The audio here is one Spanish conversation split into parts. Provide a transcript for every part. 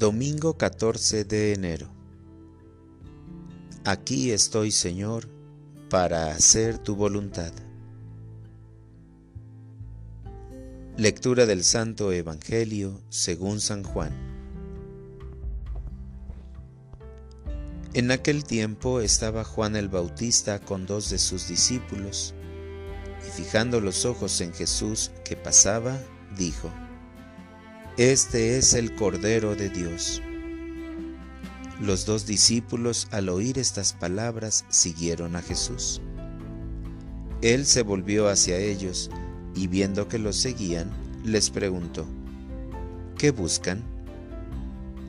Domingo 14 de enero. Aquí estoy, Señor, para hacer tu voluntad. Lectura del Santo Evangelio según San Juan. En aquel tiempo estaba Juan el Bautista con dos de sus discípulos, y fijando los ojos en Jesús que pasaba, dijo, Este es el Cordero de Dios. Los dos discípulos al oír estas palabras siguieron a Jesús. Él se volvió hacia ellos y viendo que los seguían, les preguntó, ¿qué buscan?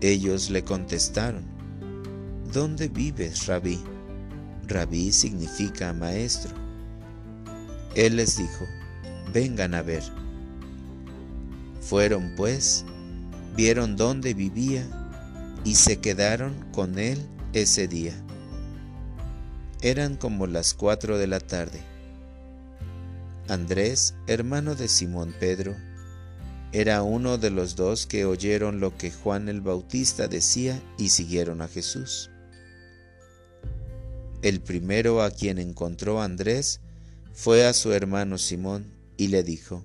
Ellos le contestaron, ¿dónde vives, rabí? Rabí significa maestro. Él les dijo, vengan a ver. Fueron pues, vieron dónde vivía y se quedaron con él ese día. Eran como las cuatro de la tarde. Andrés, hermano de Simón Pedro, era uno de los dos que oyeron lo que Juan el Bautista decía y siguieron a Jesús. El primero a quien encontró Andrés fue a su hermano Simón y le dijo,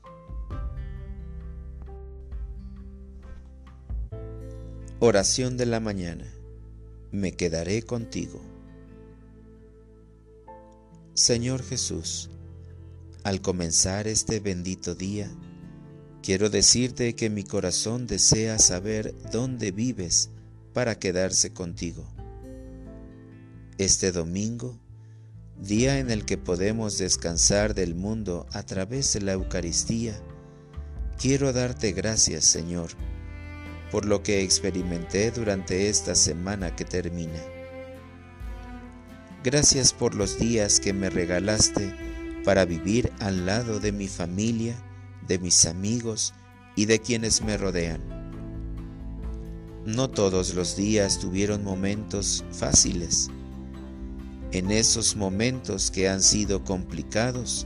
Oración de la mañana. Me quedaré contigo. Señor Jesús, al comenzar este bendito día, quiero decirte que mi corazón desea saber dónde vives para quedarse contigo. Este domingo, día en el que podemos descansar del mundo a través de la Eucaristía, quiero darte gracias, Señor, por lo que experimenté durante esta semana que termina. Gracias por los días que me regalaste para vivir al lado de mi familia, de mis amigos y de quienes me rodean. No todos los días tuvieron momentos fáciles en esos momentos que han sido complicados,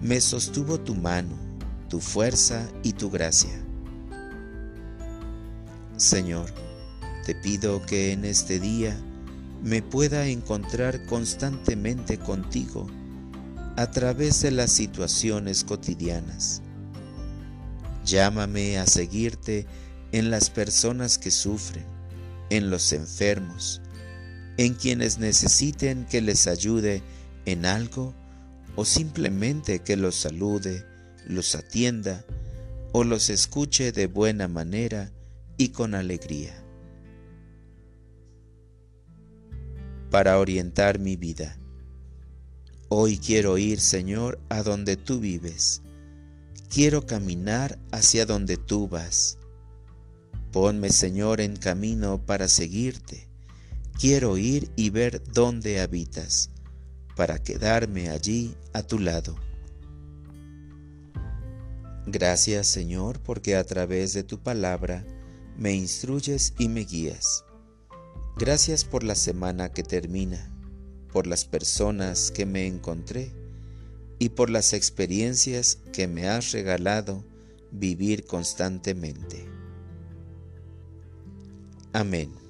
me sostuvo tu mano, tu fuerza y tu gracia. Señor, te pido que en este día me pueda encontrar constantemente contigo a través de las situaciones cotidianas. Llámame a seguirte en las personas que sufren, en los enfermos, en quienes necesiten que les ayude en algo o simplemente que los salude, los atienda o los escuche de buena manera y con alegría. Para orientar mi vida. Hoy quiero ir, Señor, a donde tú vives. Quiero caminar hacia donde tú vas. Ponme, Señor, en camino para seguirte Quiero ir y ver dónde habitas, para quedarme allí a tu lado. Gracias Señor, porque a través de tu palabra me instruyes y me guías. Gracias por la semana que termina, por las personas que me encontré y por las experiencias que me has regalado vivir constantemente. Amén.